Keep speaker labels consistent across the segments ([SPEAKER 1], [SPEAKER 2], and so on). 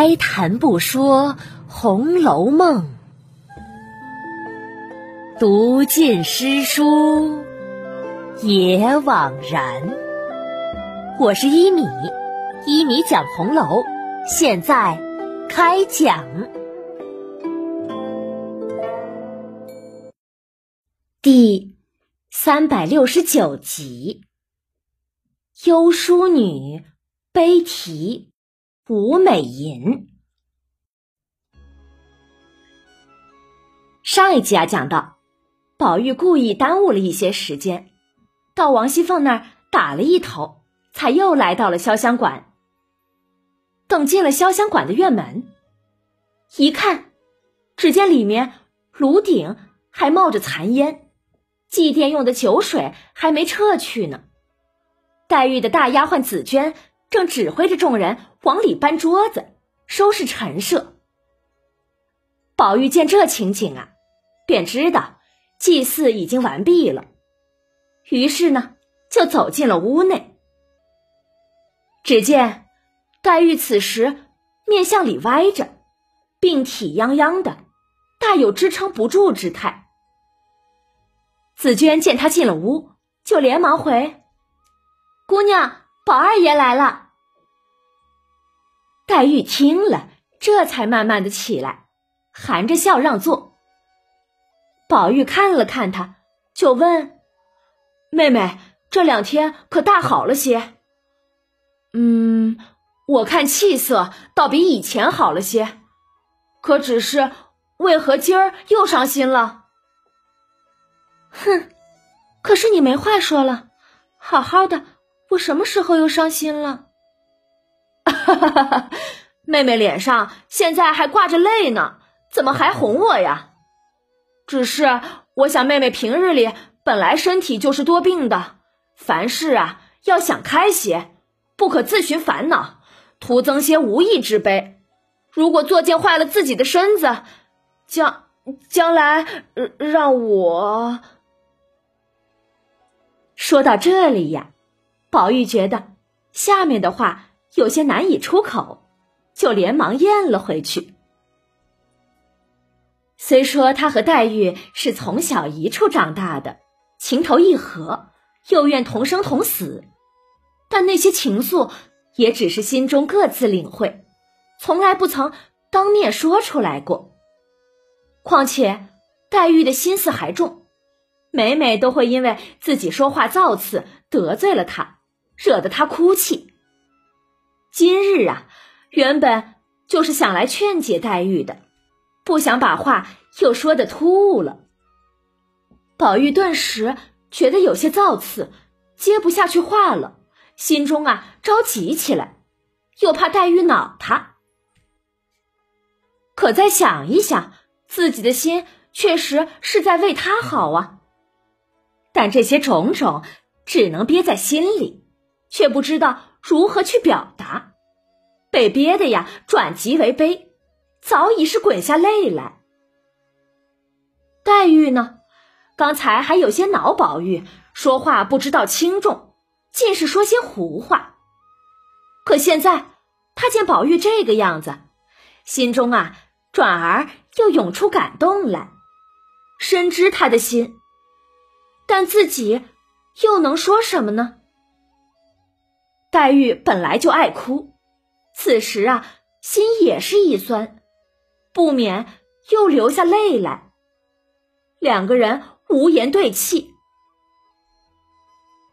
[SPEAKER 1] 哀谈不说《红楼梦》，读尽诗书也枉然。我是一米，一米讲红楼，现在开讲第三百六十九集《幽淑女悲啼》。吴美银。上一集啊，讲到宝玉故意耽误了一些时间，到王熙凤那儿打了一头，才又来到了潇湘馆。等进了潇湘馆的院门，一看，只见里面炉顶还冒着残烟，祭奠用的酒水还没撤去呢。黛玉的大丫鬟紫鹃。正指挥着众人往里搬桌子、收拾陈设。宝玉见这情景啊，便知道祭祀已经完毕了，于是呢，就走进了屋内。只见黛玉此时面向里歪着，病体泱泱的，大有支撑不住之态。紫娟见她进了屋，就连忙回：“姑娘。”宝二爷来了。黛玉听了，这才慢慢的起来，含着笑让座。宝玉看了看他，就问：“妹妹，这两天可大好了些？”“嗯，我看气色倒比以前好了些，可只是为何今儿又伤心了？”“哼，可是你没话说了，好好的。”我什么时候又伤心了？哈哈哈哈妹妹脸上现在还挂着泪呢，怎么还哄我呀？只是我想，妹妹平日里本来身体就是多病的，凡事啊要想开些，不可自寻烦恼，徒增些无益之悲。如果作践坏了自己的身子，将将来让我说到这里呀。宝玉觉得下面的话有些难以出口，就连忙咽了回去。虽说他和黛玉是从小一处长大的，情投意合，又愿同生同死，但那些情愫也只是心中各自领会，从来不曾当面说出来过。况且黛玉的心思还重，每每都会因为自己说话造次得罪了他。惹得他哭泣。今日啊，原本就是想来劝解黛玉的，不想把话又说的突兀了。宝玉顿时觉得有些造次，接不下去话了，心中啊着急起来，又怕黛玉恼他。可再想一想，自己的心确实是在为他好啊，但这些种种只能憋在心里。却不知道如何去表达，被憋的呀转极为悲，早已是滚下泪来。黛玉呢，刚才还有些恼宝玉说话不知道轻重，尽是说些胡话。可现在他见宝玉这个样子，心中啊转而又涌出感动来，深知他的心，但自己又能说什么呢？黛玉本来就爱哭，此时啊，心也是一酸，不免又流下泪来。两个人无言对泣，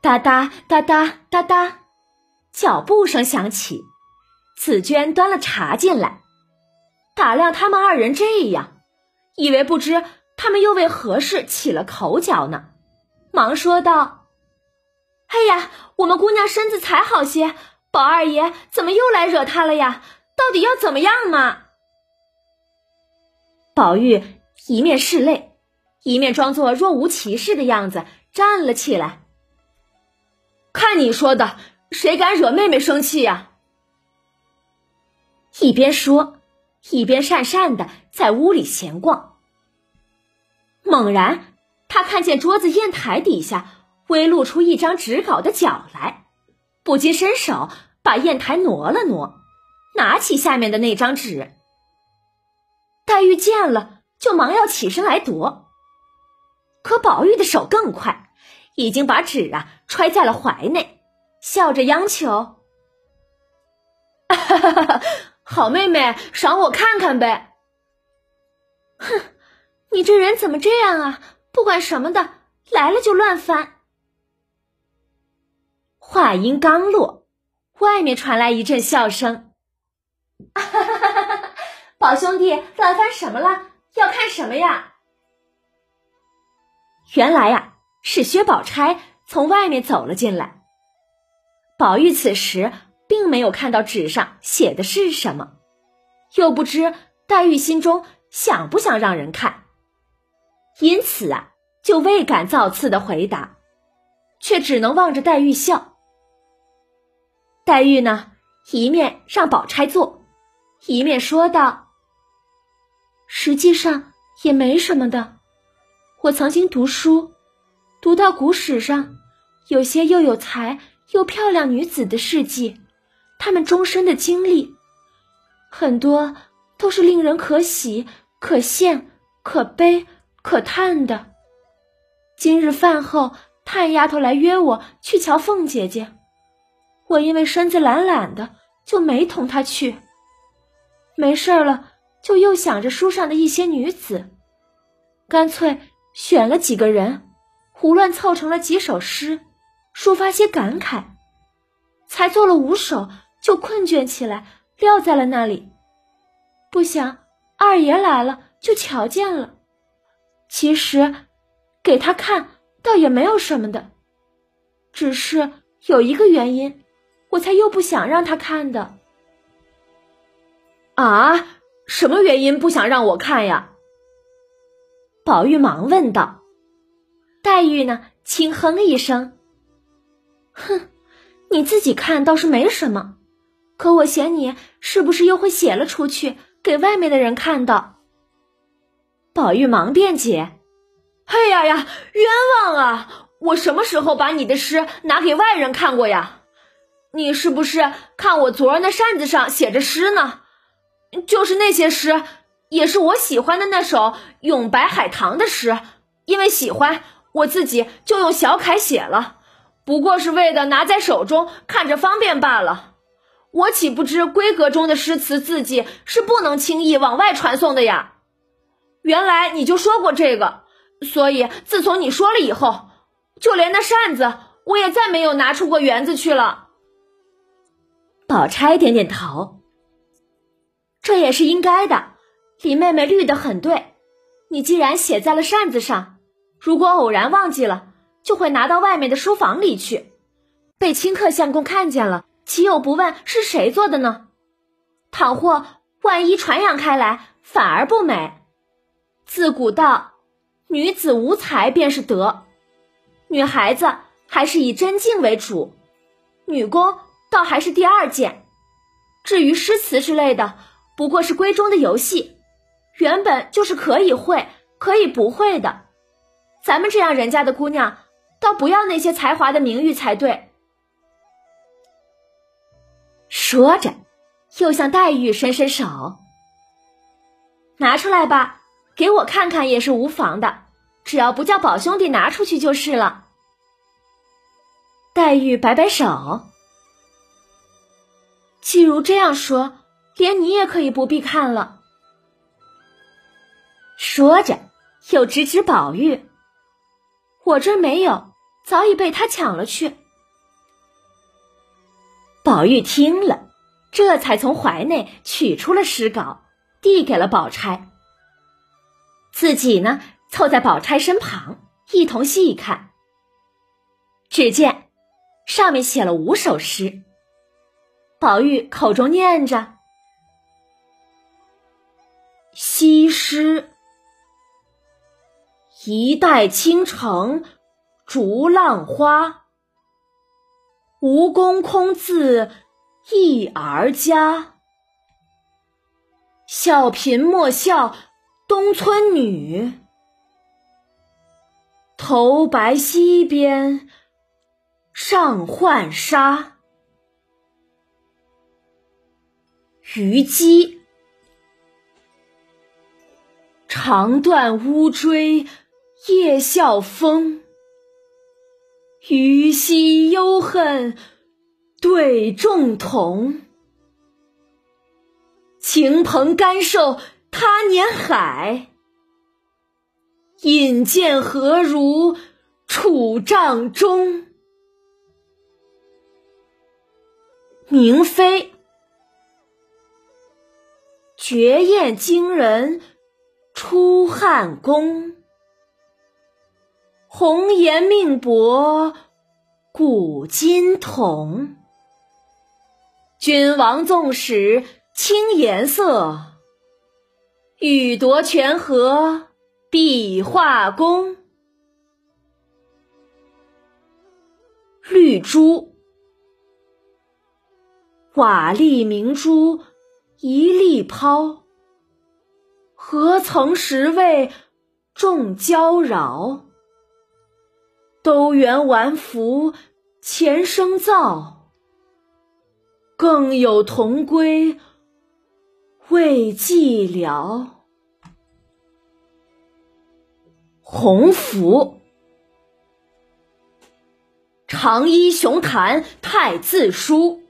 [SPEAKER 1] 哒哒哒哒哒哒，脚步声响起，紫娟端了茶进来，打量他们二人这样，以为不知他们又为何事起了口角呢，忙说道。哎呀，我们姑娘身子才好些，宝二爷怎么又来惹她了呀？到底要怎么样嘛？宝玉一面拭泪，一面装作若无其事的样子站了起来。看你说的，谁敢惹妹妹生气呀？一边说，一边讪讪的在屋里闲逛。猛然，他看见桌子砚台底下。微露出一张纸稿的角来，不禁伸手把砚台挪了挪，拿起下面的那张纸。黛玉见了，就忙要起身来夺，可宝玉的手更快，已经把纸啊揣在了怀内，笑着央求：“ 好妹妹，赏我看看呗。”哼，你这人怎么这样啊？不管什么的，来了就乱翻。话音刚落，外面传来一阵笑声。哈哈哈哈哈！宝兄弟，乱翻什么了？要看什么呀？原来呀，是薛宝钗从外面走了进来。宝玉此时并没有看到纸上写的是什么，又不知黛玉心中想不想让人看，因此啊，就未敢造次的回答，却只能望着黛玉笑。黛玉呢，一面让宝钗坐。一面说道：“实际上也没什么的。我曾经读书，读到古史上有些又有才又漂亮女子的事迹，她们终身的经历，很多都是令人可喜、可羡、可悲、可叹的。今日饭后，探丫头来约我去瞧凤姐姐，我因为身子懒懒的，就没同他去。”没事了，就又想着书上的一些女子，干脆选了几个人，胡乱凑成了几首诗，抒发些感慨，才做了五首，就困倦起来，撂在了那里。不想二爷来了，就瞧见了。其实给他看，倒也没有什么的，只是有一个原因，我才又不想让他看的。啊，什么原因不想让我看呀？宝玉忙问道。黛玉呢，轻哼一声：“哼，你自己看倒是没什么，可我嫌你是不是又会写了出去给外面的人看的？”宝玉忙辩解：“哎呀呀，冤枉啊！我什么时候把你的诗拿给外人看过呀？你是不是看我昨儿那扇子上写着诗呢？”就是那些诗，也是我喜欢的那首《咏白海棠》的诗，因为喜欢，我自己就用小楷写了，不过是为了拿在手中看着方便罢了。我岂不知闺阁中的诗词字迹是不能轻易往外传送的呀？原来你就说过这个，所以自从你说了以后，就连那扇子我也再没有拿出过园子去了。宝钗点点头。这也是应该的，李妹妹虑得很对。你既然写在了扇子上，如果偶然忘记了，就会拿到外面的书房里去，被清客相公看见了，岂有不问是谁做的呢？倘或万一传扬开来，反而不美。自古道，女子无才便是德，女孩子还是以真静为主，女工倒还是第二件。至于诗词之类的。不过是闺中的游戏，原本就是可以会，可以不会的。咱们这样人家的姑娘，倒不要那些才华的名誉才对。说着，又向黛玉伸伸手，拿出来吧，给我看看也是无妨的，只要不叫宝兄弟拿出去就是了。黛玉摆摆手，既如这样说。连你也可以不必看了。说着，又指指宝玉：“我这儿没有，早已被他抢了去。”宝玉听了，这才从怀内取出了诗稿，递给了宝钗。自己呢，凑在宝钗身旁，一同细看。只见上面写了五首诗，宝玉口中念着。西施，一代倾城逐浪花。吴宫空自一儿家。小贫莫笑东村女，头白溪边上浣纱。虞姬。长断乌骓夜啸风，虞兮忧恨对众童。晴朋甘受他年海，引荐何如楚帐中。明妃，绝艳惊人出汉宫，红颜命薄古今同。君王纵使轻颜色，欲夺权和壁画宫。绿珠。瓦砾明珠一粒抛，何曾识味众娇娆？都缘玩服前生造，更有同归未寂寥。鸿福，长揖雄谈太字书。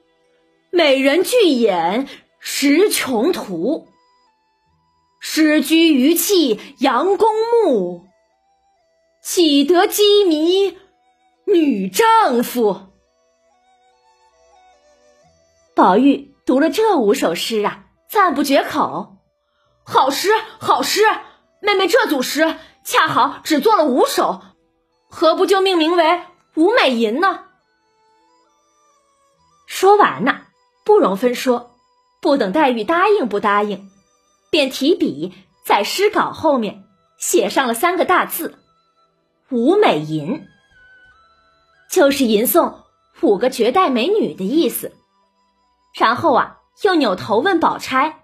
[SPEAKER 1] 美人巨眼识穷途，失居于气杨公墓，岂得羁迷女丈夫？宝玉读了这五首诗啊，赞不绝口。好诗，好诗！妹妹这组诗恰好只做了五首，何不就命名为《吴美吟》呢？说完呢。不容分说，不等黛玉答应不答应，便提笔在诗稿后面写上了三个大字“五美吟”，就是吟诵五个绝代美女的意思。然后啊，又扭头问宝钗：“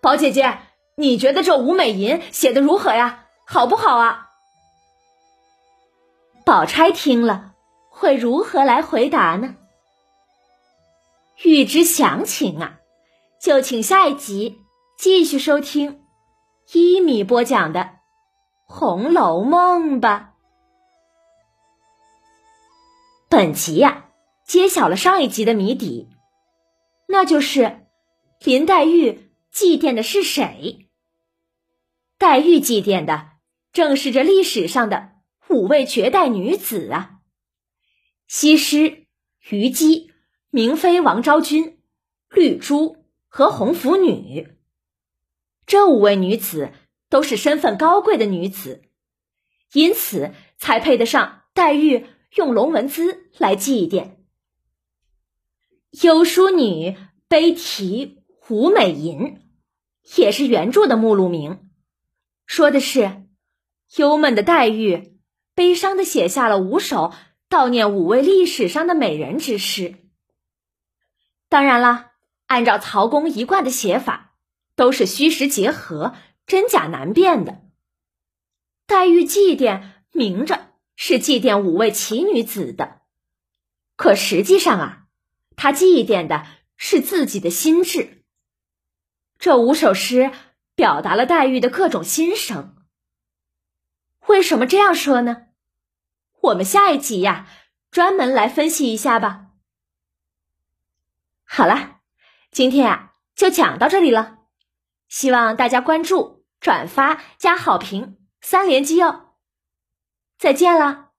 [SPEAKER 1] 宝姐姐，你觉得这五美吟写的如何呀？好不好啊？”宝钗听了，会如何来回答呢？欲知详情啊，就请下一集继续收听一米播讲的《红楼梦》吧。本集呀，揭晓了上一集的谜底，那就是林黛玉祭奠的是谁？黛玉祭奠的正是这历史上的五位绝代女子啊，西施、虞姬。明妃王昭君、绿珠和红拂女，这五位女子都是身份高贵的女子，因此才配得上黛玉用龙纹姿来祭奠。幽淑女悲题《胡美吟》，也是原著的目录名，说的是忧闷的黛玉悲伤的写下了五首悼念五位历史上的美人之诗。当然啦，按照曹公一贯的写法，都是虚实结合、真假难辨的。黛玉祭奠明着是祭奠五位奇女子的，可实际上啊，她祭奠的是自己的心智。这五首诗表达了黛玉的各种心声。为什么这样说呢？我们下一集呀，专门来分析一下吧。好了，今天啊就讲到这里了，希望大家关注、转发、加好评三连击哦！再见了，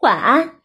[SPEAKER 1] 晚安。